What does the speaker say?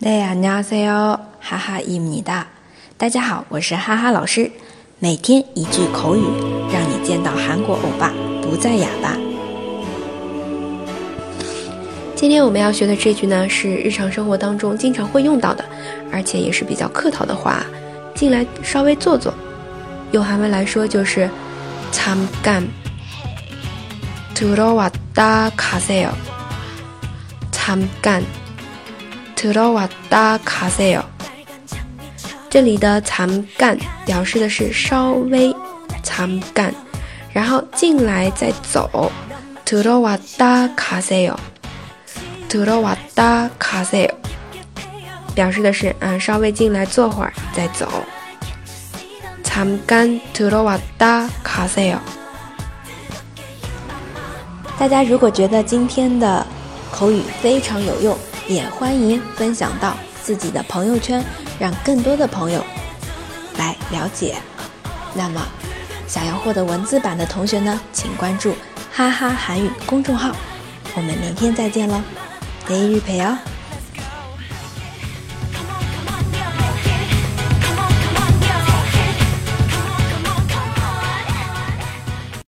네 안녕하세요， 哈哈伊米哒。大家好，我是哈哈老师。每天一句口语，让你见到韩国欧巴不再哑巴。今天我们要学的这句呢，是日常生活当中经常会用到的，而且也是比较客套的话。进来稍微坐坐，用韩文来说就是“잠깐들어왔다가세요”。잠깐 들어왔다가세요。这里的잠깐表示的是稍微，잠깐，然后进来再走，들어왔다가세 요， 들어왔다가세 요。 表示的是嗯，稍微进来坐会儿再走。잠깐들어왔다가세 요。 大家如果觉得今天的 口语非常有用，也欢迎分享到自己的朋友圈，让更多的朋友来了解。那么想要获得文字版的同学呢？请关注哈哈韩语公众号，我们明天再见喽！每日陪哦。